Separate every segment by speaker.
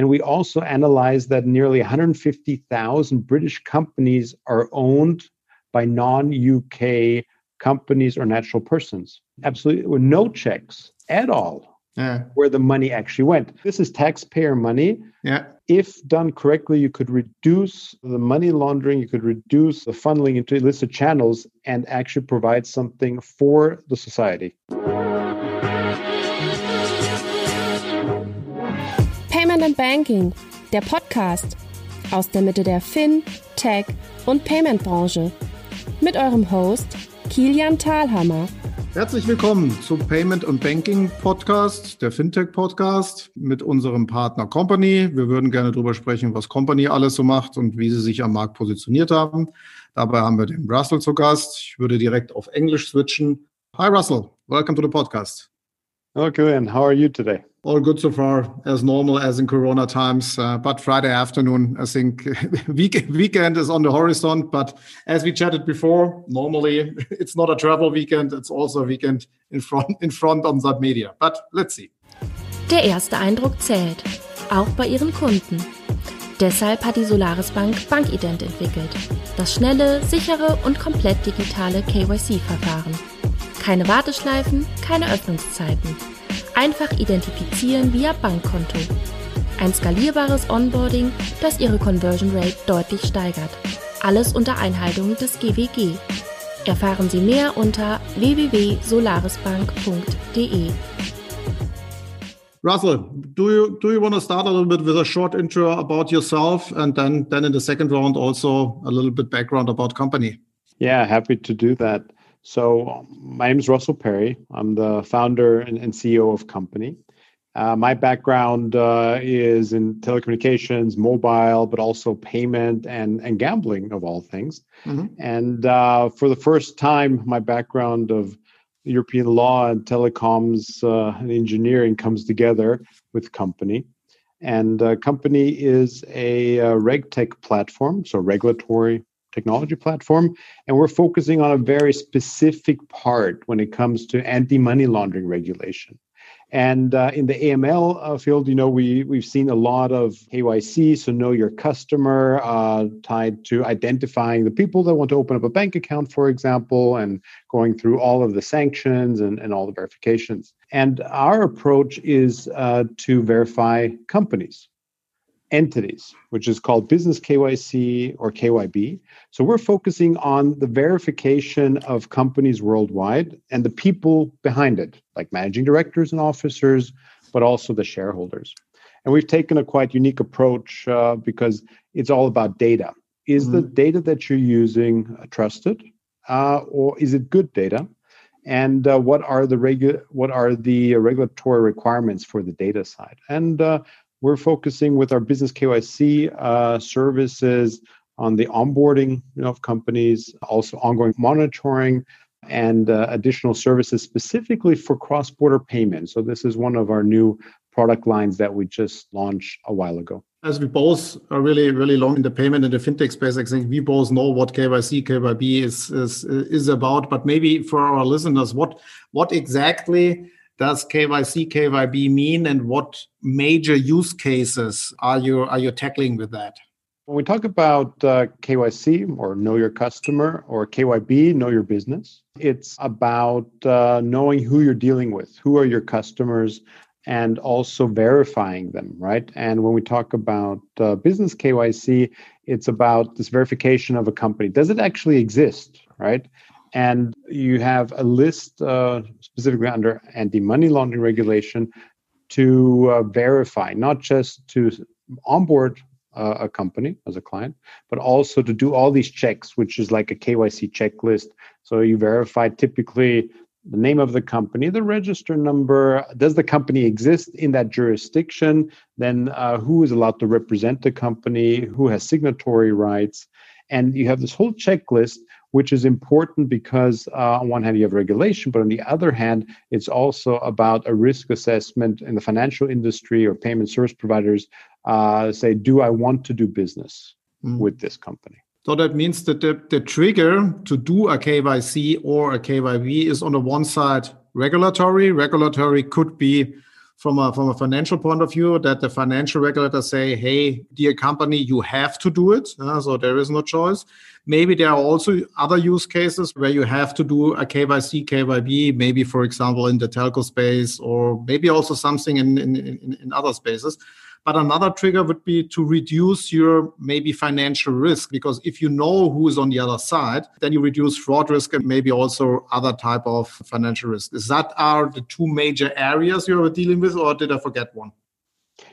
Speaker 1: And we also analyzed that nearly 150,000 British companies are owned by non UK companies or natural persons. Absolutely, with no checks at all yeah. where the money actually went. This is taxpayer money.
Speaker 2: Yeah.
Speaker 1: If done correctly, you could reduce the money laundering, you could reduce the funneling into illicit channels and actually provide something for the society.
Speaker 3: Banking, der Podcast aus der Mitte der Fin, Tech und Payment Branche. Mit eurem Host Kilian Thalhammer.
Speaker 2: Herzlich willkommen zum Payment und Banking Podcast, der Fintech Podcast mit unserem Partner Company. Wir würden gerne darüber sprechen, was Company alles so macht und wie sie sich am Markt positioniert haben. Dabei haben wir den Russell zu Gast. Ich würde direkt auf Englisch switchen. Hi Russell, welcome to the podcast.
Speaker 1: Okay, and how are you today?
Speaker 2: All good so far, as normal as in Corona times. Uh, but Friday afternoon, I think week weekend is on the horizon. But as we chatted before, normally it's not a travel weekend; it's also a weekend in front in front on that media. But let's see.
Speaker 3: Der erste Eindruck zählt, auch bei ihren Kunden. Deshalb hat die Solaris Bank Bankident entwickelt. Das schnelle, sichere und komplett digitale KYC-Verfahren. Keine Warteschleifen, keine Öffnungszeiten Einfach identifizieren via Bankkonto. Ein skalierbares Onboarding, das Ihre Conversion Rate deutlich steigert. Alles unter Einhaltung des GWG. Erfahren Sie mehr unter www.solarisbank.de.
Speaker 2: Russell, do you do you want to start a little bit with a short intro about yourself, and then then in the second round also a little bit background about company?
Speaker 1: Yeah, happy to do that. So, my name is Russell Perry. I'm the founder and, and CEO of Company. Uh, my background uh, is in telecommunications, mobile, but also payment and, and gambling, of all things. Mm-hmm. And uh, for the first time, my background of European law and telecoms uh, and engineering comes together with Company. And uh, Company is a, a uh, RegTech platform, so regulatory technology platform. And we're focusing on a very specific part when it comes to anti money laundering regulation. And uh, in the AML uh, field, you know, we we've seen a lot of KYC, so know your customer, uh, tied to identifying the people that want to open up a bank account, for example, and going through all of the sanctions and, and all the verifications. And our approach is uh, to verify companies entities, which is called Business KYC or KYB. So we're focusing on the verification of companies worldwide and the people behind it, like managing directors and officers, but also the shareholders. And we've taken a quite unique approach uh, because it's all about data. Is mm-hmm. the data that you're using uh, trusted, uh, or is it good data? and uh, what are the regu- what are the regulatory requirements for the data side and uh, we're focusing with our business KYC uh, services on the onboarding you know, of companies, also ongoing monitoring and uh, additional services specifically for cross-border payments. So this is one of our new product lines that we just launched a while ago.
Speaker 2: As we both are really, really long in the payment and the fintech space, I think we both know what KYC, KYB is is is about. But maybe for our listeners, what what exactly does KYC, KYB mean, and what major use cases are you are you tackling with that?
Speaker 1: When we talk about uh, KYC or Know Your Customer or KYB, Know Your Business, it's about uh, knowing who you're dealing with, who are your customers, and also verifying them, right? And when we talk about uh, business KYC, it's about this verification of a company. Does it actually exist, right? And you have a list uh, specifically under anti-money laundering regulation to uh, verify not just to onboard uh, a company as a client but also to do all these checks which is like a kyc checklist. So you verify typically the name of the company the register number. Does the company exist in that jurisdiction? Then uh, who is allowed to represent the company? Who has signatory rights? And you have this whole checklist which is important because uh, on one hand you have regulation, but on the other hand, it's also about a risk assessment in the financial industry or payment service providers uh, say, do I want to do business mm. with this company?
Speaker 2: So that means that the, the trigger to do a KYC or a KYB is on the one side regulatory. Regulatory could be from a from a financial point of view that the financial regulators say, "Hey, dear company, you have to do it." Uh, so there is no choice. Maybe there are also other use cases where you have to do a KYC, KYB, maybe for example in the telco space, or maybe also something in in, in, in other spaces. But another trigger would be to reduce your maybe financial risk because if you know who is on the other side, then you reduce fraud risk and maybe also other type of financial risk. Is that are the two major areas you're dealing with, or did I forget one?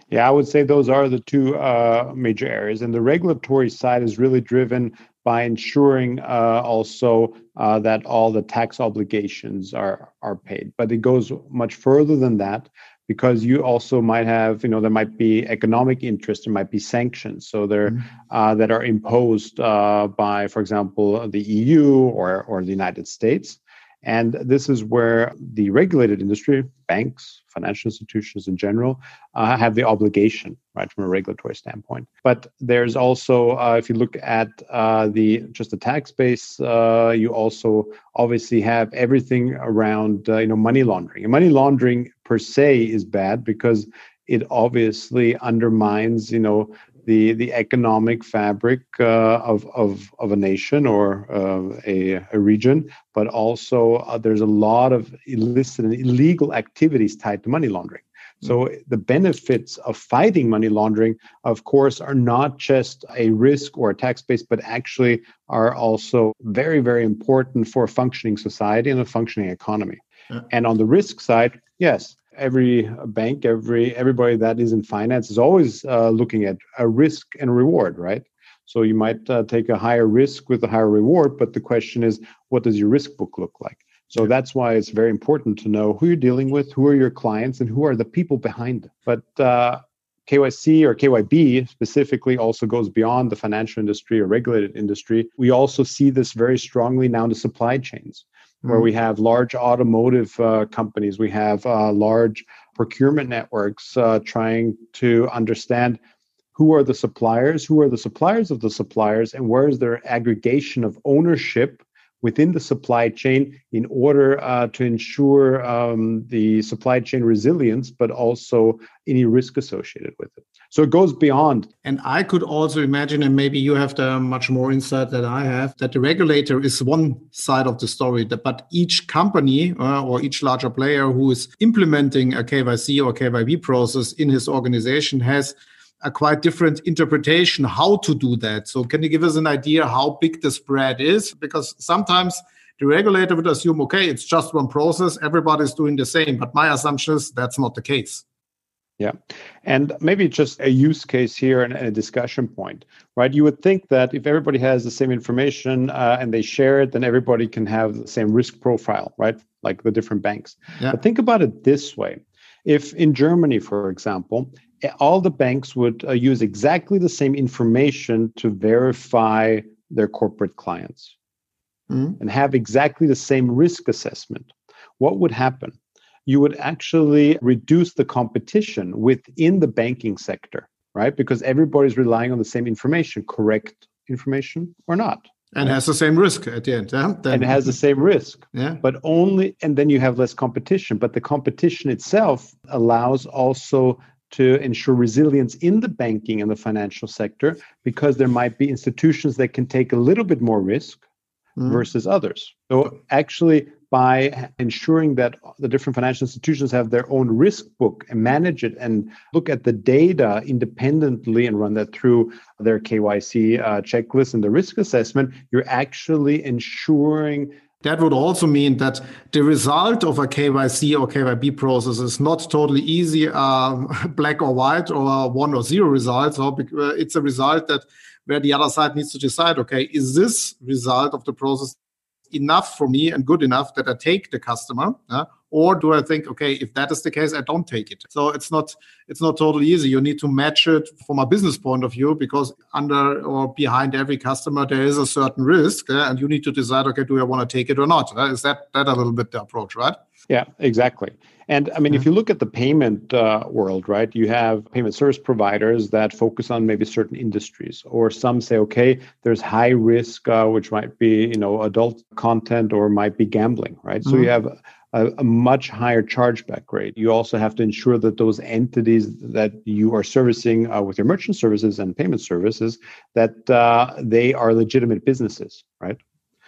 Speaker 1: Yeah, I would say those are the two uh, major areas. And the regulatory side is really driven by ensuring uh, also uh, that all the tax obligations are are paid. But it goes much further than that because you also might have, you know, there might be economic interest, there might be sanctions, so there mm-hmm. uh, that are imposed uh, by, for example, the EU or or the United States. And this is where the regulated industry, banks, financial institutions in general, uh, have the obligation, right, from a regulatory standpoint. But there's also, uh, if you look at uh, the just the tax base, uh, you also obviously have everything around, uh, you know, money laundering. And money laundering per se is bad because it obviously undermines, you know, the the economic fabric uh, of, of of a nation or uh, a, a region, but also uh, there's a lot of illicit and illegal activities tied to money laundering. So mm. the benefits of fighting money laundering, of course, are not just a risk or a tax base, but actually are also very, very important for a functioning society and a functioning economy. Yeah. And on the risk side, yes, every bank, every everybody that is in finance is always uh, looking at a risk and reward, right? So you might uh, take a higher risk with a higher reward, but the question is, what does your risk book look like? So that's why it's very important to know who you're dealing with, who are your clients, and who are the people behind them. But uh, KYC or KYB specifically also goes beyond the financial industry or regulated industry. We also see this very strongly now in the supply chains where we mm. have large automotive uh, companies, we have uh, large procurement networks uh, trying to understand who are the suppliers, who are the suppliers of the suppliers, and where is their aggregation of ownership within the supply chain in order uh, to ensure um, the supply chain resilience, but also any risk associated with it. So it goes beyond.
Speaker 2: And I could also imagine, and maybe you have the much more insight than I have, that the regulator is one side of the story, but each company uh, or each larger player who is implementing a KYC or KYB process in his organization has a quite different interpretation how to do that. So can you give us an idea how big the spread is? Because sometimes the regulator would assume, okay, it's just one process, everybody's doing the same. But my assumption is that's not the case.
Speaker 1: Yeah. And maybe just a use case here and a discussion point, right? You would think that if everybody has the same information uh, and they share it, then everybody can have the same risk profile, right? Like the different banks. Yeah. But think about it this way. If in Germany, for example, all the banks would uh, use exactly the same information to verify their corporate clients mm-hmm. and have exactly the same risk assessment, what would happen? You would actually reduce the competition within the banking sector, right? Because everybody's relying on the same information, correct information or not.
Speaker 2: And right? has the same risk at the end. Yeah?
Speaker 1: Then, and it has the same risk. Yeah. But only, and then you have less competition. But the competition itself allows also to ensure resilience in the banking and the financial sector because there might be institutions that can take a little bit more risk mm. versus others. So, actually, by ensuring that the different financial institutions have their own risk book and manage it and look at the data independently and run that through their KYC uh, checklist and the risk assessment, you're actually ensuring
Speaker 2: that would also mean that the result of a KYC or KYB process is not totally easy, uh, black or white, or one or zero results. So uh, it's a result that where the other side needs to decide, okay, is this result of the process enough for me and good enough that I take the customer? Uh, or do i think okay if that is the case i don't take it. So it's not it's not totally easy. You need to match it from a business point of view because under or behind every customer there is a certain risk uh, and you need to decide okay do i want to take it or not is that that a little bit the approach right?
Speaker 1: Yeah exactly and I mean, if you look at the payment uh, world, right, you have payment service providers that focus on maybe certain industries, or some say, okay, there's high risk, uh, which might be, you know, adult content or might be gambling, right? Mm-hmm. So you mm-hmm. have a, a, much higher chargeback rate. You also have to ensure that those entities that you are servicing uh, with your merchant services and payment services that uh, they are legitimate businesses, right?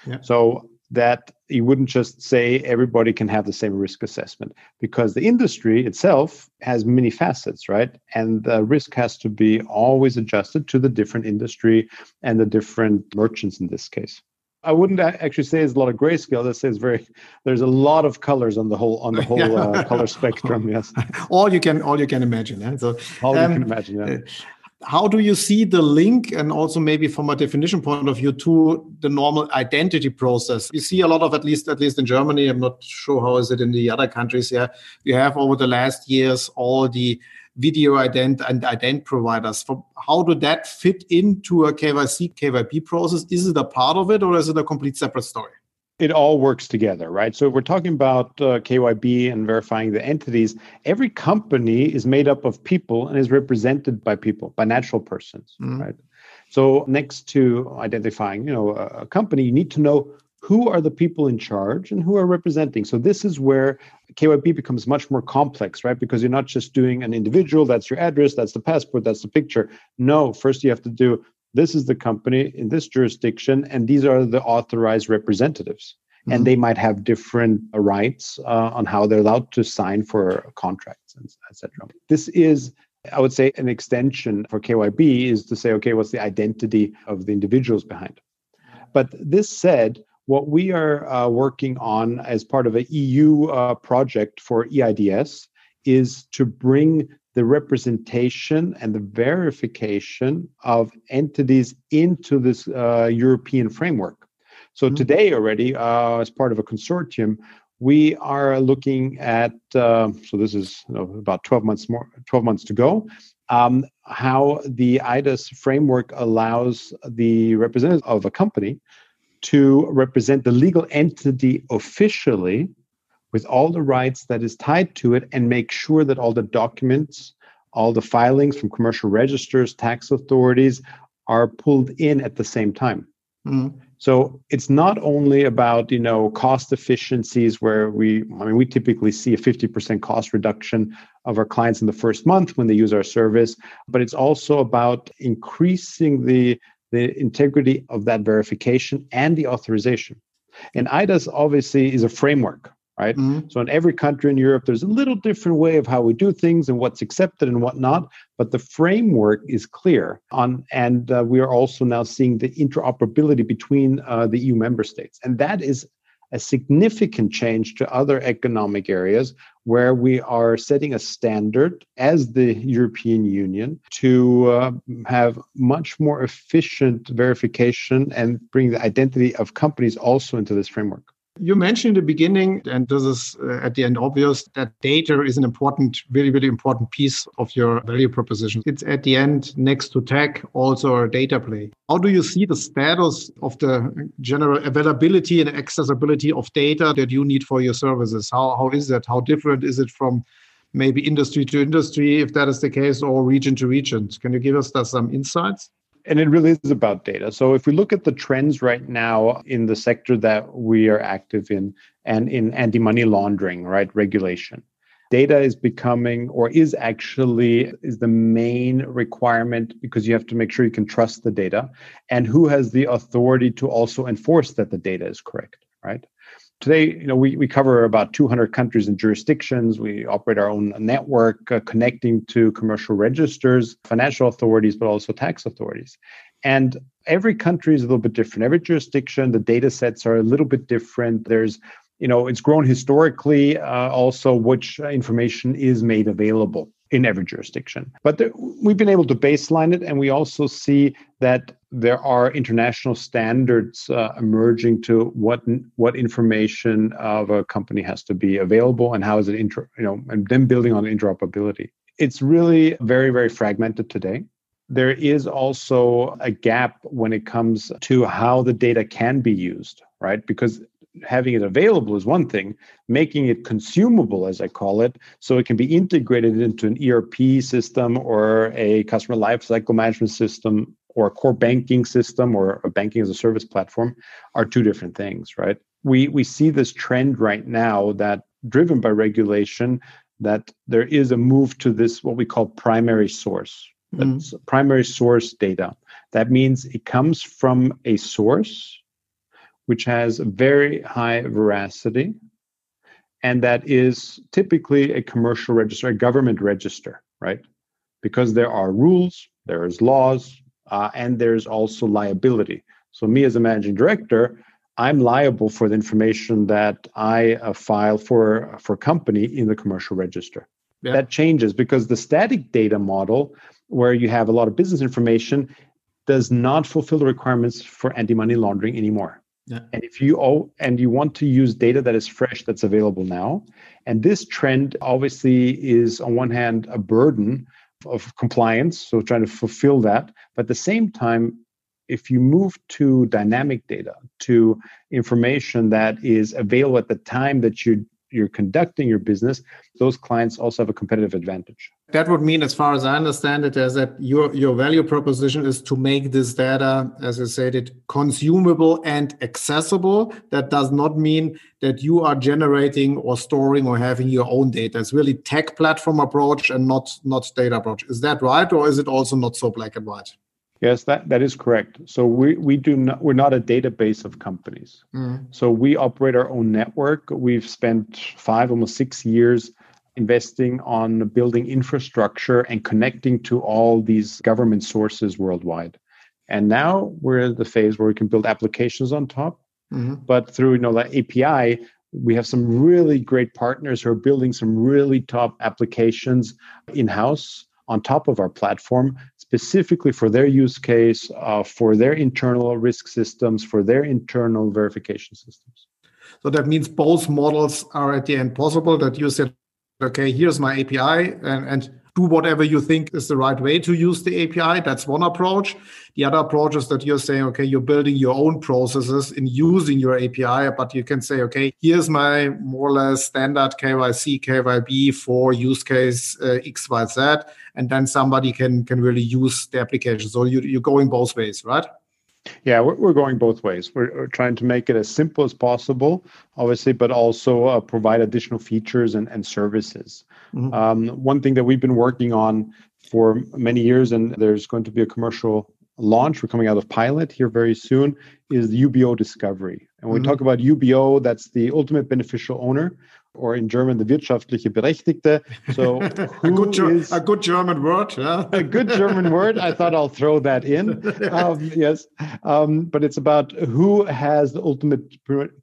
Speaker 1: Yeah. So that you wouldn't just say everybody can have the same risk assessment because the industry itself has many facets, right? And the risk has to be always adjusted to the different industry and the different merchants in this case. I wouldn't actually say it's a lot of grayscale. That says very. There's a lot of colors on the whole on the whole uh, color spectrum. Yes,
Speaker 2: all you can all you can imagine. Yeah? So
Speaker 1: all um, you can imagine. Yeah.
Speaker 2: How do you see the link and also maybe from a definition point of view to the normal identity process? You see a lot of at least at least in germany i'm not sure how is it in the other countries yeah you have over the last years all the video ident and ident providers. How do that fit into a kyc kyb process? Is it a part of it or is it a complete separate story
Speaker 1: it all works together, right? So if we're talking about uh, KYB and verifying the entities, every company is made up of people and is represented by people, by natural persons, mm-hmm. right? So next to identifying, you know, a, a company, you need to know who are the people in charge and who are representing. So this is where KYB becomes much more complex, right? Because you're not just doing an individual, that's your address, that's the passport, that's the picture. No, first you have to do this is the company in this jurisdiction, and these are the authorized representatives. Mm-hmm. And they might have different rights uh, on how they're allowed to sign for contracts, etc. This is I would say an extension for KYB is to say, okay, what's the identity of the individuals behind? But this said, what we are uh, working on as part of an EU uh, project for eIDAS is to bring the representation and the verification of entities into this uh, European framework. So mm-hmm. today already, uh, as part of a consortium, we are looking at. Uh, so this is you know, about twelve months more, twelve months to go. Um, how the eIDAS framework allows the representative of a company to represent the legal entity officially with all the rights that is tied to it and make sure that all the documents, all the filings from commercial registers, tax authorities are pulled in at the same time. Mm-hmm. So it's not only about you know cost efficiencies where we I mean we typically see a 50% cost reduction of our clients in the first month when they use our service, but it's also about increasing the the integrity of that verification and the authorization. And eIDAS obviously is a framework, right? Mm-hmm. So in every country in Europe, there's a little different way of how we do things and what's accepted and what not, but the framework is clear. On and uh, we are also now seeing the interoperability between uh, the EU member states, and that is a significant change to other economic areas where we are setting a standard as the European Union to uh, have much more efficient verification and bring the identity of companies also into this framework.
Speaker 2: You mentioned in the beginning, and this is uh, at the end obvious, that data is an important, really, really important piece of your value proposition. It's at the end, next to tech, also a data play. How do you see the status of the general availability and accessibility of data that you need for your services? How, how is that? How different is it from maybe industry to industry, if that is the case, or region to region? Can you give us some insights?
Speaker 1: And it really is about data. So if we look at the trends right now in the sector that we are active in and in anti-money laundering, right, regulation, data is becoming or is actually is the main requirement because you have to make sure you can trust the data and who has the authority to also enforce that the data is correct, right? Today, you know, we, we cover about 200 countries and jurisdictions. We operate our own network uh, connecting to commercial registers, financial authorities, but also tax authorities. And every country is a little bit different. Every jurisdiction, the data sets are a little bit different. There's you know it's grown historically uh, also which information is made available in every jurisdiction. But there, we've been able to baseline it, and we also see that there are international standards uh, emerging to what what information of a company has to be available and how is it inter, you know and then building on interoperability. It's really very very fragmented today. There is also a gap when it comes to how the data can be used, right? Because having it available is one thing making it consumable as i call it so it can be integrated into an erp system or a customer lifecycle management system or a core banking system or a banking as a service platform are two different things right we we see this trend right now that driven by regulation that there is a move to this what we call primary source. Mm-hmm. Primary source data. That means it comes from a source which has very high veracity, and that is typically a commercial register, a government register, right? Because there are rules, there's laws, uh, and there's also liability. So, me as a managing director, I'm liable for the information that I uh, file for for company in the commercial register. Yeah. That changes because the static data model, where you have a lot of business information, does not fulfill the requirements for anti-money laundering anymore. Yeah. And if you oh, and you want to use data that is fresh, that's available now, and this trend obviously is on one hand a burden of compliance, so trying to fulfill that, but at the same time, if you move to dynamic data, to information that is available at the time that you you're conducting your business, those clients also have a competitive advantage.
Speaker 2: That would mean, as far as I understand it, is that your your value proposition is to make this data, as I said, it consumable and accessible. That does not mean that you are generating or storing or having your own data. It's really tech platform approach and not not data approach. Is that right, or is it also not so black and white?
Speaker 1: Yes, that, that is correct. So we, we do not we're not a database of companies. Mm. So we operate our own network. We've spent five, almost six years investing on building infrastructure and connecting to all these government sources worldwide. And now we're in the phase where we can build applications on top. Mm-hmm. But through you know the API, we have some really great partners who are building some really top applications in-house on top of our platform specifically for their use case, uh, for their internal risk systems, for their internal verification systems.
Speaker 2: So that means both models are at the end possible that you said, okay, here's my API and, and do whatever you think is the right way to use the API. That's one approach. The other approach is that you're saying, okay, you're building your own processes in using your API, but you can say, okay, here's my more or less standard KYC, KYB for use case uh, XYZ, and then somebody can can really use the application. So you, you're going both ways, right?
Speaker 1: Yeah, we're, going both ways. We're, we're, trying to make it as simple as possible, obviously, but also uh, provide additional features and, and services. Mm-hmm. Um, one thing that we've been working on for many years, and there's going to be a commercial launch, we're coming out of pilot here very soon, is the UBO discovery. And when mm-hmm. we talk about UBO, that's the ultimate beneficial owner or in German, the wirtschaftliche Berechtigte. So,
Speaker 2: a, good is, a good German word. Yeah.
Speaker 1: a good German word. I thought I'll throw that in. Um, yes. Um, but it's about who has the ultimate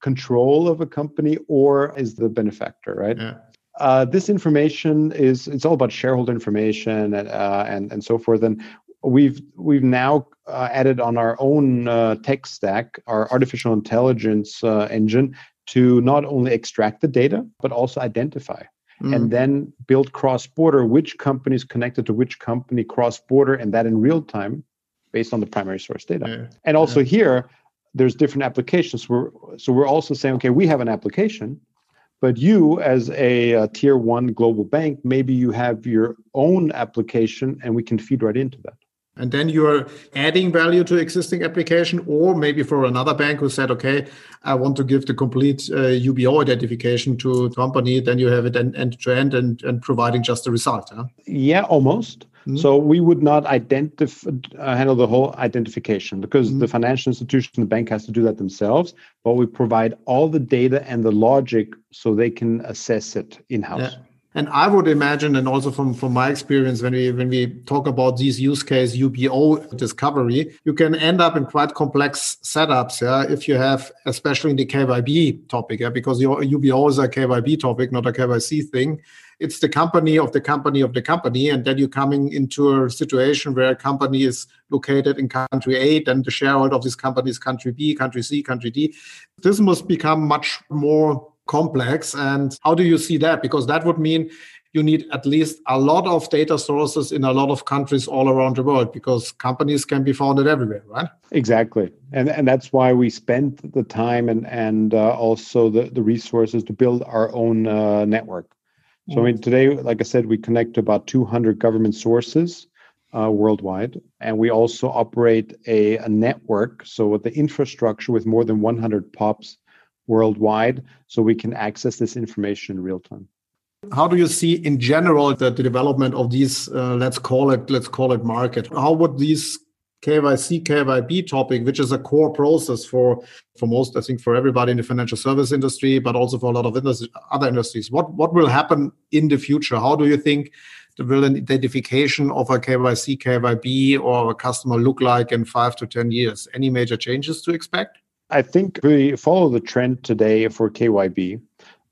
Speaker 1: control of a company or is the benefactor, right? Yeah. Uh, this information is it's all about shareholder information and uh, and and so forth. And we've we've now uh, added on our own uh, tech stack our artificial intelligence uh, engine to not only extract the data, but also identify mm. and then build cross border which companies connected to which company cross border, and that in real time based on the primary source data. Yeah. And also yeah. here, there's different applications. We're, so we're also saying, okay, we have an application, but you as a, a tier one global bank, maybe you have your own application and we can feed right into that.
Speaker 2: And then you're adding value to existing application, or maybe for another bank who said, okay, I want to give the complete uh, UBO identification to company, then you have it end, end to end and, and providing just the result. Huh?
Speaker 1: Yeah, almost. Mm-hmm. So we would not identify uh, handle the whole identification because mm-hmm. the financial institution, the bank has to do that themselves. But we provide all the data and the logic so they can assess it in house. Yeah.
Speaker 2: And I would imagine, and also from, from my experience, when we when we talk about these use case UBO discovery, you can end up in quite complex setups. Yeah, if you have, especially in the KYB topic, yeah, because your UBO is a KYB topic, not a KYC thing. It's the company of the company of the company, and then you're coming into a situation where a company is located in country A, then the shareholder of this company is country B, country C, country D. This must become much more complex. And how do you see that? Because that would mean you need at least a lot of data sources in a lot of countries all around the world because companies can be founded everywhere, right?
Speaker 1: Exactly. And, and that's why we spent the time and, and uh, also the, the resources to build our own uh, network. So, I mean, today, like I said, we connect to about 200 government sources uh, worldwide. And we also operate a, a network, so with the infrastructure with more than 100 POPs worldwide so we can access this information in real time.
Speaker 2: How do you see in general the, the development of these, uh, let's call it, let's call it market? How would these KYC, KYB topic, which is a core process for, for most, I think, for everybody in the financial service industry, but also for a lot of other industries. What, what will happen in the future? How do you think the will an identification of a KYC, KYB or a customer look like in five to 10 years? Any major changes to expect?
Speaker 1: I think we follow the trend today for KYB.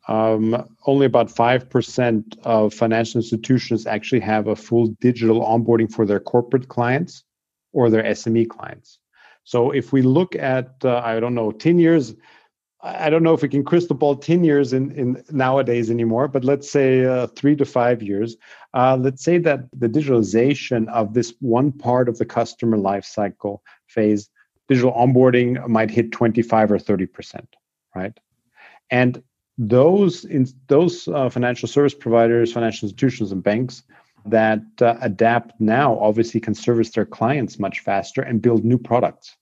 Speaker 1: Um, only about 5% of financial institutions actually have a full digital onboarding for their corporate clients or their SME clients. So if we look at, uh, I don't know, 10 years, I don't know if we can crystal ball 10 years in, in nowadays anymore, but let's say uh, three to five years. Uh, let's say that the digitalization of this one part of the customer lifecycle phase, digital onboarding might hit 25 or 30%, right? And those in those uh, financial service providers, financial institutions, and banks that uh, adapt now obviously can service their clients much faster and build new products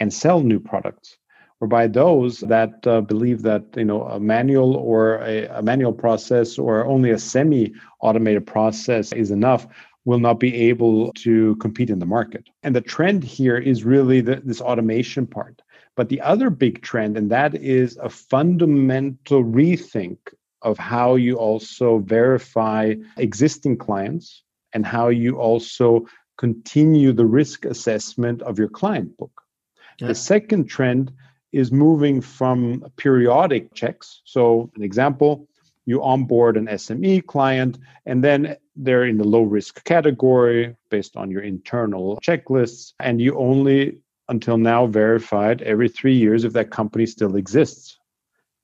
Speaker 1: and sell new products. Whereby those that uh, believe that you know a manual or a, a manual process or only a semi automated process is enough will not be able to compete in the market. And the trend here is really the, this automation part. But the other big trend and that is a fundamental rethink of how you also verify existing clients and how you also continue the risk assessment of your client book yeah. the second trend is moving from periodic checks. So, an example, you onboard an SME client, and then they're in the low risk category based on your internal checklists, and you only until now verified every three years if that company still exists.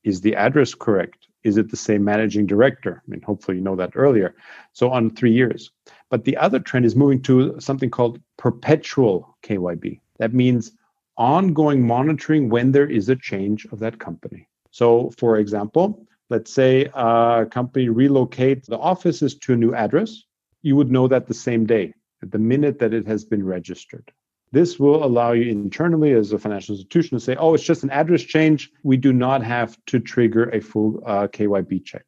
Speaker 1: Is the address correct? Is it the same managing director? I mean, hopefully you know that earlier. So on three years. But the other trend is moving to something called perpetual KYB. That means ongoing monitoring when there is a change of that company. So, for example, let's say a company relocates the offices to a new address, you would know that the same day, at the minute that it has been registered. This will allow you internally as a financial institution to say, oh, it's just an address change. We do not have to trigger a full uh, KYB check.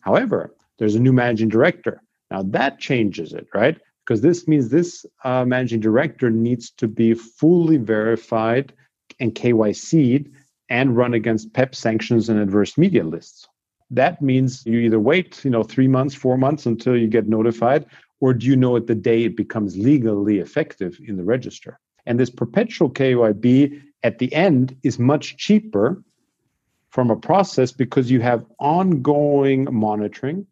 Speaker 1: However, there's a new managing director. Now that changes it, right? because this means this uh, managing director needs to be fully verified and KYC'd and run against PEP sanctions and adverse media lists. That means you either wait, you know, three months, four months until you get notified, or do you know it the day it becomes legally effective in the register? And this perpetual KYB at the end is much cheaper from a process because you have ongoing monitoring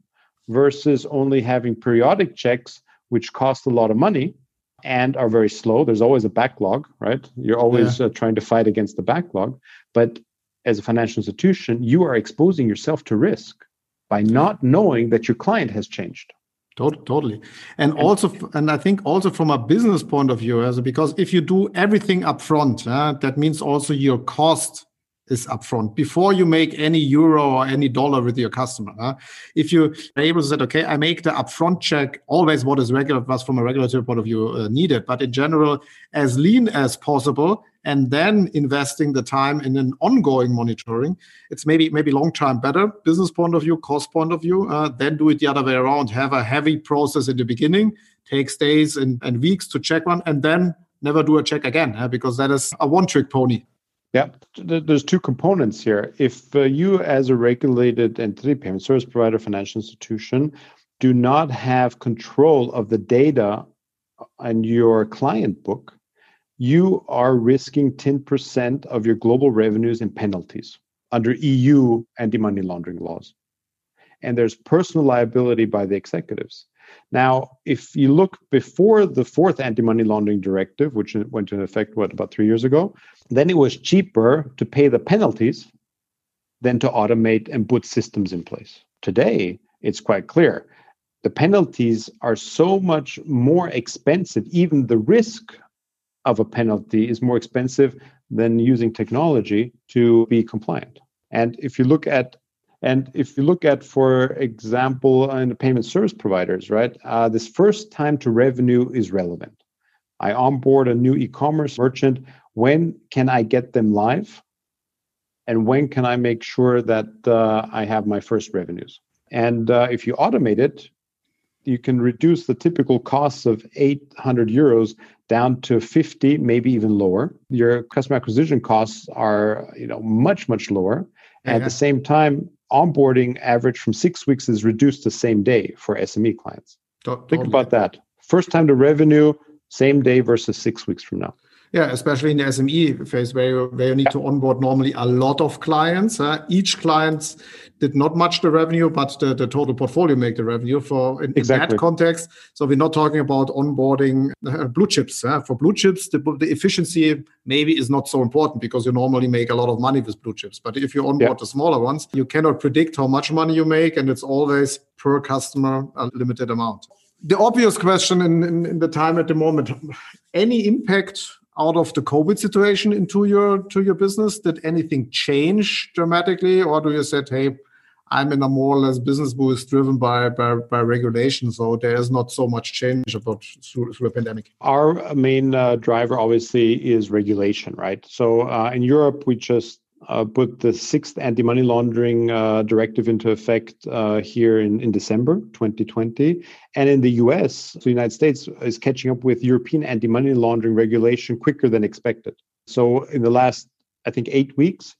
Speaker 1: versus only having periodic checks which cost a lot of money and are very slow. There's always a backlog, right? You're always yeah. uh, trying to fight against the backlog. But as a financial institution, you are exposing yourself to risk by not knowing that your client has changed.
Speaker 2: Totally. And also, and I think also from a business point of view, as because if you do everything upfront, uh, that means also your cost is upfront before you make any euro or any dollar with your customer. If you are able to say, okay, I make the upfront check always what is regular, was from a regulatory point of view uh, needed, but in general, as lean as possible, and then investing the time in an ongoing monitoring, it's maybe maybe long term better business point of view, cost point of view. Uh, then do it the other way around. Have a heavy process in the beginning, takes days and, and weeks to check one, and then never do a check again uh, because that is a one trick pony.
Speaker 1: Yeah, there's two components here. If uh, you, as a regulated entity, payment service provider, financial institution, do not have control of the data on your client book, you are risking 10% of your global revenues in penalties under EU anti money laundering laws. And there's personal liability by the executives. Now, if you look before the fourth anti money laundering directive, which went into effect, what, about three years ago, then it was cheaper to pay the penalties than to automate and put systems in place. Today, it's quite clear. The penalties are so much more expensive, even the risk of a penalty is more expensive than using technology to be compliant. And if you look at and if you look at, for example, in the payment service providers, right, uh, this first time to revenue is relevant. I onboard a new e-commerce merchant. When can I get them live? and when can I make sure that uh, I have my first revenues. And uh, if you automate it, you can reduce the typical costs of 800 euros down to 50 maybe even lower. Your customer acquisition costs are you know much much lower. Yeah. at the mm-hmm. same time onboarding average from six weeks is reduced to same day for sme clients. Totally. think about that. First time to revenue same day versus six weeks from now
Speaker 2: yeah, especially in the SME phase where you, where you need yeah. to onboard normally a lot of clients. Uh, each client did not much the revenue, but the, the total portfolio make the revenue for in, exactly. in that context. So we're not talking about onboarding uh, blue chips. Uh, for blue chips, the, the efficiency maybe is not so important because you normally make a lot of money with blue chips. But if you onboard yeah. the smaller ones, you cannot predict how much money you make, and it's always per customer a limited amount. The obvious question in, in, in the time at the moment: any impact out of the COVID situation into your to your business? Did anything change dramatically, or do you said, "Hey, I'm in a more or less business boost driven by, by, by regulation, so there is not so much change about through, through the pandemic."
Speaker 1: Our main uh, driver, obviously, is regulation, right? So uh, in Europe, we just uh, put the sixth anti-money laundering uh, directive into effect uh, here in, in December 2020. And in the US, the United States is catching up with European anti-money laundering regulation quicker than expected. So in the last, I think, eight weeks,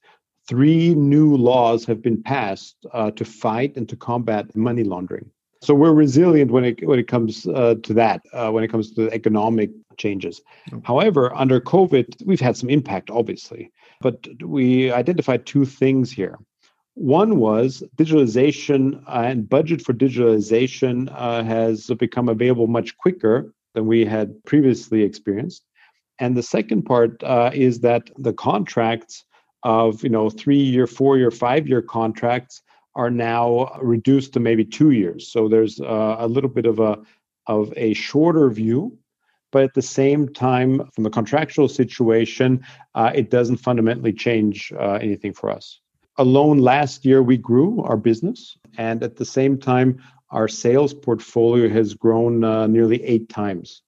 Speaker 1: three new laws have been passed uh, to fight and to combat money laundering. So we're resilient when it when it comes uh, to that, uh, when it comes to the economic changes. Okay. However, under COVID, we've had some impact, obviously. But we identified two things here. One was digitalization uh, and budget for digitalization uh, has become available much quicker than we had previously experienced. And the second part uh, is that the contracts of you know three year, four year, five year contracts are now reduced to maybe two years. So there's uh, a little bit of a of a shorter view but at the same time, from the contractual situation, uh, it doesn't fundamentally change uh, anything for us. Alone last year, we grew our business, and at the same time, our sales portfolio has grown uh, nearly eight times.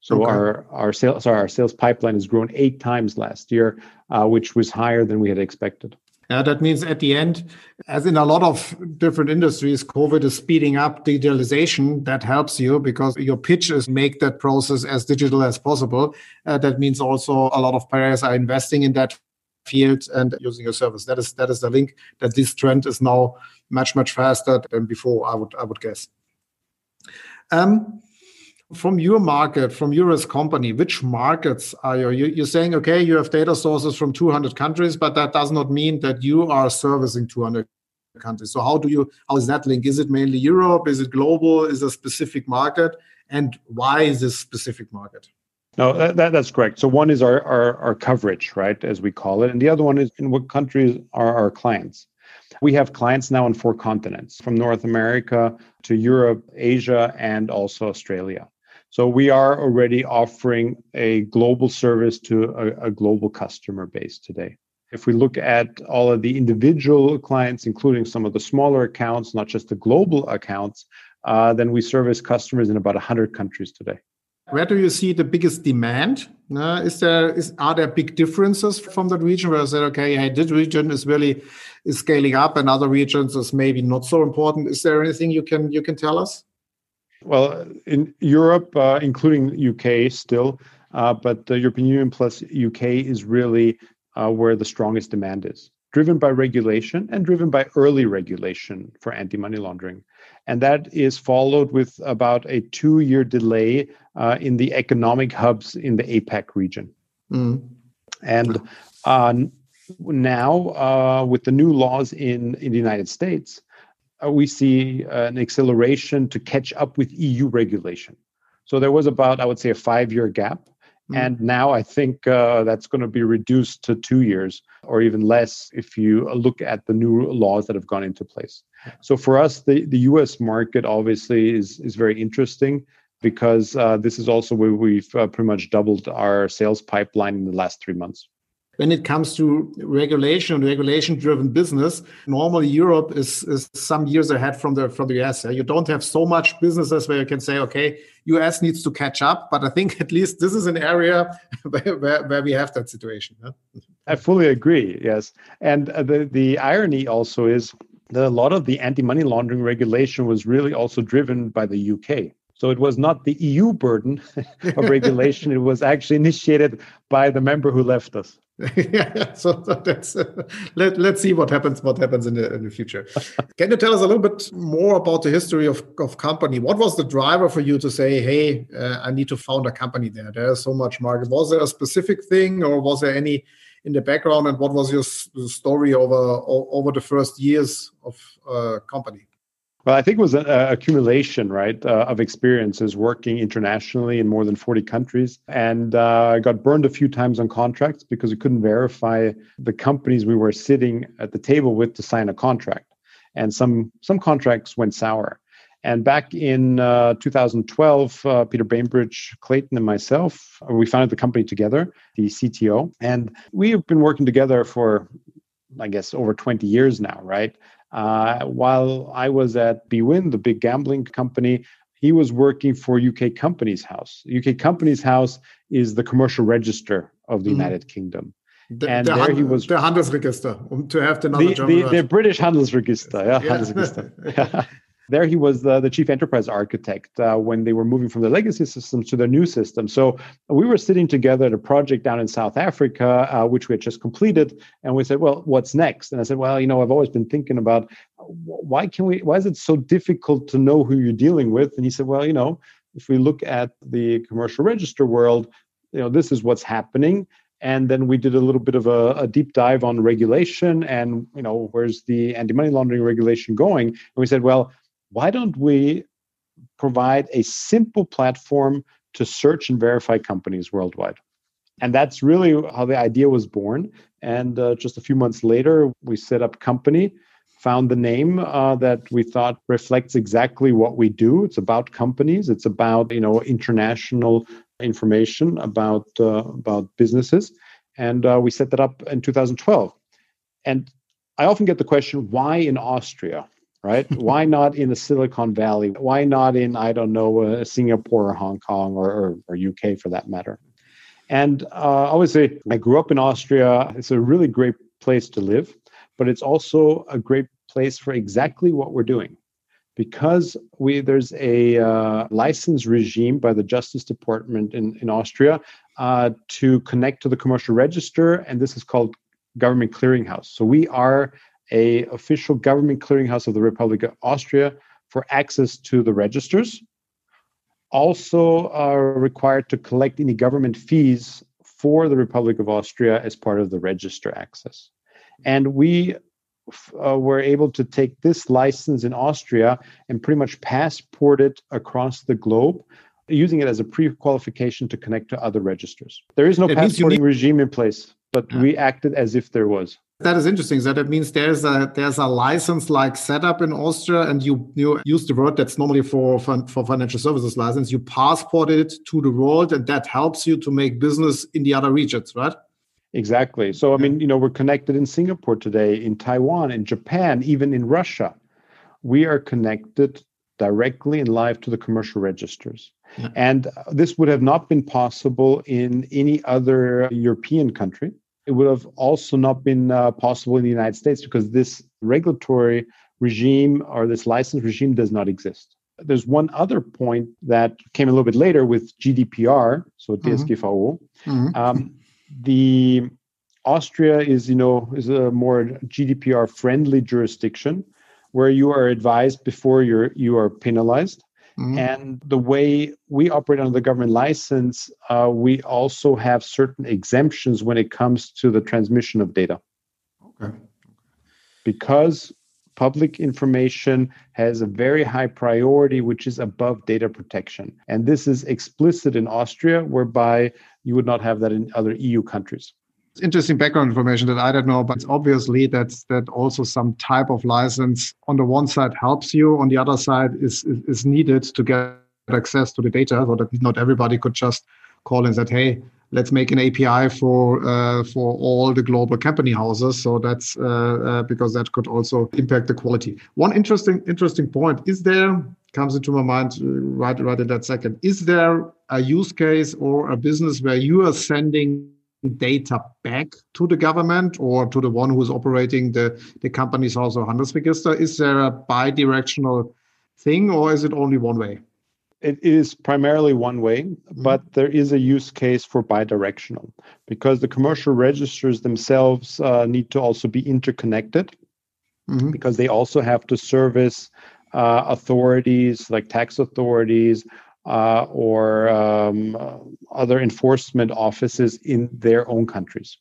Speaker 1: So okay. our our sales sorry, our sales pipeline has grown eight times last year, uh, which was higher than we had expected.
Speaker 2: Yeah, that means at the end, as in a lot of different industries, COVID is speeding up digitalization. That helps you because your pitch is make that process as digital as possible. Uh, that means also a lot of players are investing in that field and using your service. That is that is the link that this trend is now much much faster than before. I would I would guess. Um, from your market, from your as company, which markets are you? You're saying, okay, you have data sources from 200 countries, but that does not mean that you are servicing 200 countries. So how do you, how is that link? Is it mainly Europe? Is it global? Is it a specific market? And why is this specific market?
Speaker 1: No, that, that, that's correct. So one is our, our, our coverage, right, as we call it. And the other one is in what countries are our clients. We have clients now in four continents, from North America to Europe, Asia, and also Australia. So we are already offering a global service to a, a, global customer base today. If we look at all of the individual clients, including some of the smaller accounts, not just the global accounts, uh, then we service customers in about 100 countries today.
Speaker 2: Where do you see the biggest demand? Uh, is there is are there big differences from that region where I said, okay, hey, this region is really is scaling up, and other regions is maybe not so important? Is there anything you can you can tell us?
Speaker 1: Well, in Europe, uh, including UK still, uh, but the European Union plus UK is really uh, where the strongest demand is, driven by regulation and driven by early regulation for anti money laundering. And that is followed with about a two year delay uh, in the economic hubs in the APAC region. Mm. And uh, now, uh, with the new laws in, in the United States, we see uh, an acceleration to catch up with EU regulation. So there was about, I would say, a five year gap. Mm. And now I think uh, that's going to be reduced to two years or even less if you look at the new laws that have gone into place. So for us, the, the US market obviously is, is very interesting because uh, this is also where we've uh, pretty much doubled our sales pipeline in the last three months.
Speaker 2: When it comes to regulation and regulation driven business normally europe is, is some years ahead from the from the us you don't have so much businesses where you can say okay us needs to catch up but i think at least this is an area where, where, where we have that situation
Speaker 1: i fully agree yes and uh, the the irony also is that a lot of the anti-money laundering regulation was really also driven by the uk so it was not the EU burden of regulation. it was actually initiated by the member who left us.
Speaker 2: Yeah, so that's uh, let let's see what happens what happens in the in the future. Can you tell us a little bit more about the history of of Kompany? What was the driver for you to say, "Hey, uh, I need to found a company there"? There's so much market. Was there a specific thing, or was there any in the background? And what was your story over over the first years of uh, Kompany?
Speaker 1: Well, I think it was an accumulation, right, uh, of experiences working internationally in more than 40 countries. And uh, I got burned a few times on contracts because we couldn't verify the companies we were sitting at the table with to sign a contract. And some, some contracts went sour. And back in uh, 2012, uh, Peter Bainbridge, Clayton, and myself, we founded the company together, the CTO. And we've been working together for, I guess, over 20 years now, right? Uh, while I was at bwin, the big gambling company, he was working for UK Companies House. UK Companies House is the commercial register of the mm. United Kingdom.
Speaker 2: The, and the there he was
Speaker 1: the
Speaker 2: Handelsregister, um, to have the,
Speaker 1: the, the, the British Handelsregister, yeah, yeah. Handelsregister. There he was the, the chief enterprise architect uh, when they were moving from the legacy systems to their new system. So we were sitting together at a project down in South Africa, uh, which we had just completed, and we said, "Well, what's next?" And I said, "Well, you know, I've always been thinking about why can we? Why is it so difficult to know who you're dealing with?" And he said, "Well, you know, if we look at the commercial register world, you know, this is what's happening." and then we did a little bit of a, a, deep dive on regulation and you know where's the anti-money laundering regulation going and we said well why don't we provide a simple platform to search and verify companies worldwide? And that's really how the idea was born. And uh, just a few months later, we set up Kompany, found the name uh, that we thought reflects exactly what we do. It's about companies. It's about you know international information about uh, about businesses, and uh, we set that up in 2012. And I often get the question, why in Austria? Right? Why not in the Silicon Valley? Why not in, I don't know, uh, Singapore or Hong Kong or, or, or, UK for that matter? And uh, obviously, I grew up in Austria. It's a really great place to live, but it's also a great place for exactly what we're doing. Because we there's a uh, license regime by the Justice Department in, in Austria uh, to connect to the commercial register, and this is called government clearinghouse. So we are a official government clearinghouse of the Republic of Austria for access to the registers. Also are required to collect any government fees for the Republic of Austria as part of the register access. And we uh, were able to take this license in Austria and pretty much passport it across the globe using it as a pre-qualification to connect to other registers. There is no passporting need- regime in place, but yeah. we acted as if there was.
Speaker 2: That is interesting. So that means there's a there's a license like setup in Austria, and you you use the word that's normally for for financial services license. You passport it to the world, and that helps you to make business in the other regions, right?
Speaker 1: Exactly. So I mean, you know, we're connected in Singapore today, in Taiwan, in Japan, even in Russia. We are connected directly and live to the commercial registers. Yeah. And this would have not been possible in any other European country it would have also not been uh, possible in the United States because this regulatory regime or this license regime does not exist. There's one other point that came a little bit later with GDPR, so DSGVO. Mm-hmm. mm-hmm. Um, the Austria is, you know, is a more GDPR friendly jurisdiction where you are advised before you're you are penalized. Mm-hmm. And the way we operate under the government license, uh, we also have certain exemptions when it comes to the transmission of data. Okay. Because public information has a very high priority, which is above data protection. And this is explicit in Austria, whereby you would not have that in other EU countries
Speaker 2: interesting background information that I don't know, but it's obviously that that also some type of license on the one side helps you, on the other side is is, is needed to get access to the data, so that not everybody could just call and say, "Hey, let's make an API for uh, for all the global company houses. So that's uh, uh, because that could also impact the quality. One interesting interesting point is there comes into my mind uh, right right in that second. Is there a use case or a business where you are sending data back to the government or to the one who's operating the the company's house or Handelsregister? Is there a bi-directional thing or is it only one way?
Speaker 1: it is primarily one way, mm-hmm. but there is a use case for bidirectional because the commercial registers themselves uh, need to also be interconnected mm-hmm. because they also have to service uh, authorities like tax authorities uh, or um, other enforcement offices in their own countries.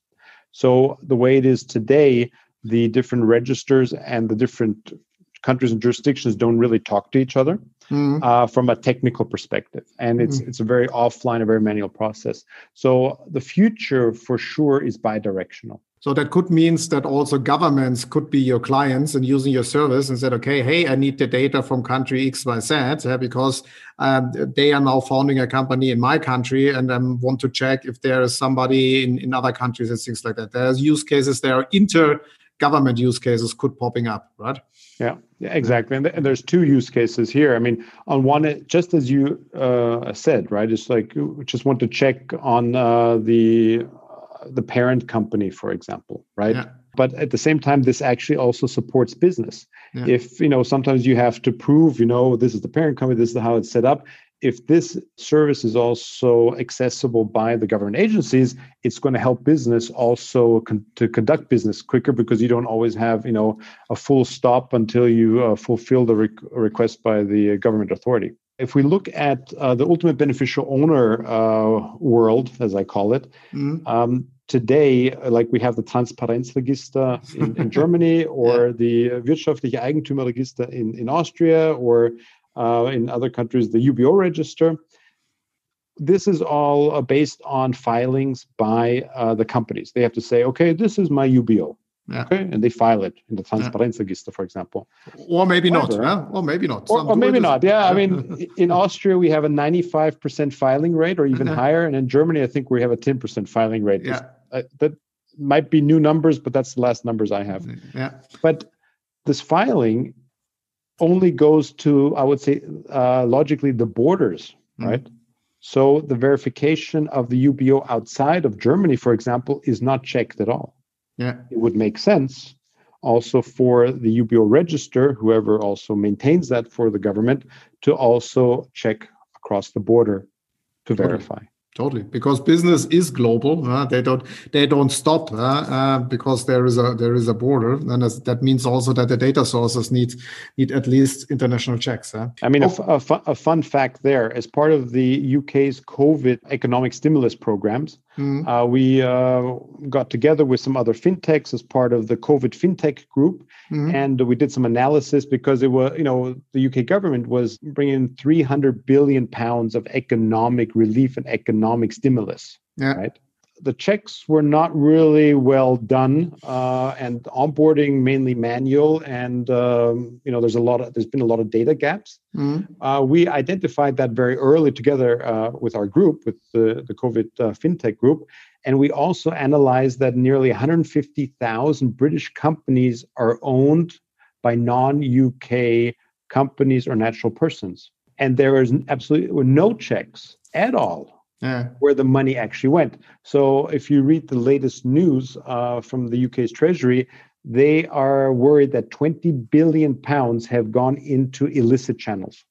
Speaker 1: So the way it is today, the different registers and the different countries and jurisdictions don't really talk to each other mm. uh, from a technical perspective, and it's mm. it's a very offline, a very manual process. So the future for sure is bi-directional.
Speaker 2: So that could means that also governments could be your clients and using your service and said, okay, hey, I need the data from country X, Y, Z, because um, they are now founding a company in my country and I want to check if there is somebody in, in other countries and things like that. There's use cases, there are inter government use cases could popping up, right?
Speaker 1: Yeah, exactly. And, th- and, there's two use cases here. I mean, on one, just as you uh, said, right? It's like we just want to check on uh, the the parent company, for example, right? Yeah. But at the same time, this actually also supports business. Yeah. If you know, sometimes you have to prove, you know, this is the parent company, this is how it's set up if this service is also accessible by the government agencies it's going to help business also con- to conduct business quicker because you don't always have you know a full stop until you uh, fulfill the re- request by the government authority if we look at uh, the ultimate beneficial owner uh, world as i call it mm-hmm. um, today like we have the transparenzregister in, in germany or yeah. the wirtschaftliche eigentümerregister in, in austria or uh, in other countries, the UBO register. This is all uh, based on filings by uh, the companies. They have to say, okay, this is my UBO. Yeah. Okay, and they file it in the Transparenzregister, for example.
Speaker 2: Or maybe not. Huh? Or maybe not.
Speaker 1: Or, or maybe not. Yeah, I mean, in Austria we have a 95% filing rate, or even higher, and in Germany I think we have a 10% filing rate. Yeah. Uh, that might be new numbers, but that's the last numbers I have.
Speaker 2: Yeah.
Speaker 1: But this filing only goes to, I would say, uh, logically the borders, mm. right? So the verification of the UBO outside of Germany, for example, is not checked at all.
Speaker 2: Yeah,
Speaker 1: it would make sense also for the UBO register, whoever also maintains that for the government, to also check across the border to verify.
Speaker 2: Totally, because business is global. Uh, they don't they don't stop uh, uh, because there is a there is a border, and that means also that the data sources need need at least international checks.
Speaker 1: I mean, oh. a, a, a, fun fact there: as part of the UK's COVID economic stimulus programs, mm-hmm. Uh, we uh, got together with some other fintechs as part of the COVID fintech group, mm-hmm. and we did some analysis because it was you know the UK government was bringing 300 billion pounds of economic relief and economic economic stimulus. Yeah. Right. The checks were not really well done, uh, and onboarding mainly manual. And um, you know, there's a lot of there's been a lot of data gaps. Mm-hmm. Uh, we identified that very early together uh, with our group, with the the COVID uh, fintech group, and we also analyzed that nearly 150,000 British companies are owned by non-UK companies or natural persons, and there is absolutely no checks at all yeah. where the money actually went. So if you read the latest news uh, from the UK's Treasury, they are worried that 20 billion pounds have gone into illicit channels.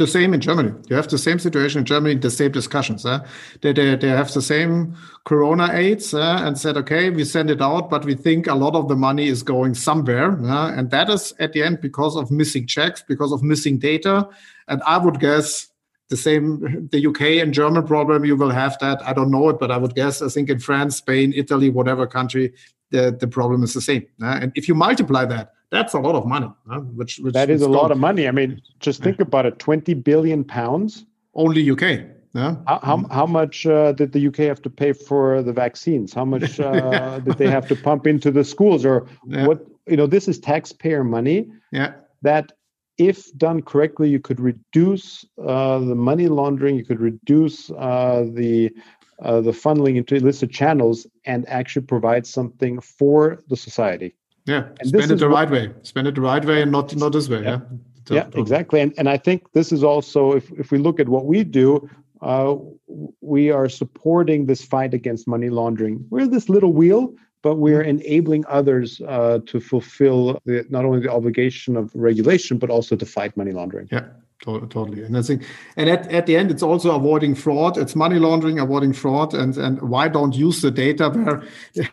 Speaker 2: The same in Germany. You have the same situation in Germany, the same discussions. Uh. They, they, they have the same corona aids uh, and said, okay, we send it out, but we think a lot of the money is going somewhere. Uh, and that is at the end because of missing checks, because of missing data. And I would guess the same the uk and german problem you will have that i don't know it but i would guess i think in france spain italy whatever country the, the problem is the same uh, and if you multiply that that's a lot of money uh, which,
Speaker 1: which that is a lot of money i mean just think yeah. about it 20 billion pounds
Speaker 2: only uk
Speaker 1: yeah. How, how, how much uh, did the UK have to pay for the vaccines? How much uh, did they have to pump into the schools? Or yeah. what? You know, this is taxpayer money.
Speaker 2: Yeah.
Speaker 1: That if done correctly, you could reduce uh, the money laundering, you could reduce uh, the uh, the funneling into illicit channels and actually provide something for the society.
Speaker 2: Yeah, and spend it the right way. Spend it the right way and not not this way. Yeah,
Speaker 1: yeah, yeah exactly. And and I think this is also if if we look at what we do, uh, we are supporting this fight against money laundering. We're this little wheel, but we're mm-hmm. enabling others uh, to fulfill the, not only the obligation of regulation, but also to fight money laundering.
Speaker 2: Yeah, totally. And I think, and at, at the end, it's also avoiding fraud. It's money laundering, avoiding fraud, and and why don't use the data where.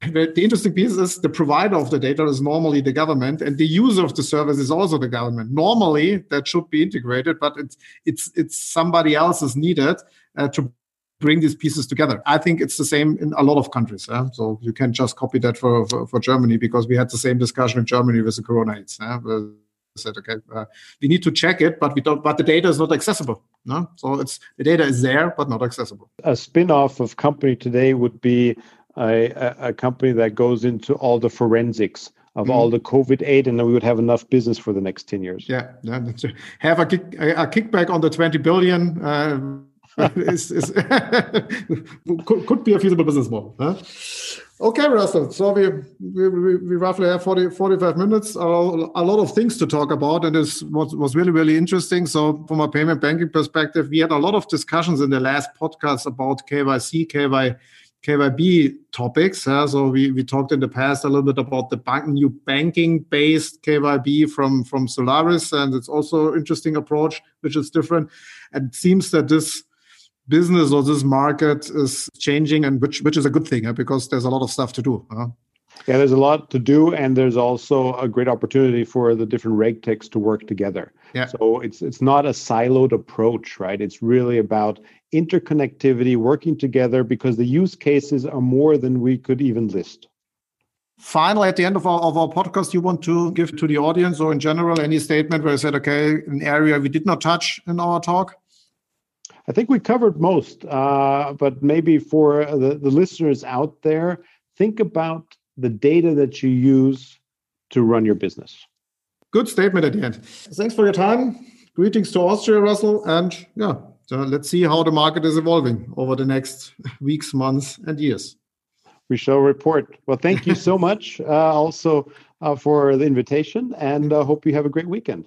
Speaker 2: the interesting piece is the provider of the data is normally the government and the user of the service is also the government normally that should be integrated but it's it's it's somebody else is needed uh, to bring these pieces together. I think it's the same in a lot of countries. So you can just copy that for, for, for, Germany because we had the same discussion in Germany with the Corona AIDS. We said, okay, uh, we need to check it, but we don't. But the data is not accessible. No, so it's the data is there, but not accessible.
Speaker 1: A spin-off of Kompany today would be a, a company that goes into all the forensics of mm. all the COVID aid, and then we would have enough business for the next ten years.
Speaker 2: Yeah, yeah have a, kick, a, kickback on the twenty billion. Uh, could, could, be a feasible business model. Huh? Okay, Russell. So we, we, we roughly have 40, 45 minutes. A, lot of things to talk about, and this was, was really, really interesting. So, from a payment banking perspective, we had a lot of discussions in the last podcast about KYC, KY, KYB topics. So we, we talked in the past a little bit about the bank, new banking-based KYB from, from Solaris, and it's also interesting approach, which is different. And it seems that this business or this market is changing, and which which is a good thing because there's a lot of stuff to do. Huh?
Speaker 1: Yeah, there's a lot to do, and there's also a great opportunity for the different reg techs to work together. Yeah. So it's it's not a siloed approach, right? It's really about interconnectivity, working together, because the use cases are more than we could even list.
Speaker 2: Finally, at the end of our, of our podcast, you want to give to the audience or in general any statement where you said, okay, an area we did not touch in our talk?
Speaker 1: I think we covered most, uh, but maybe for the, the listeners out there, think about the data that you use to run your business.
Speaker 2: Good statement at the end. Thanks for your time. Greetings to Austria, Russell. And yeah, so let's see how the market is evolving over the next weeks, months, and years.
Speaker 1: We shall report. Well, thank you so much uh, also uh, for the invitation and uh, hope you have a great weekend.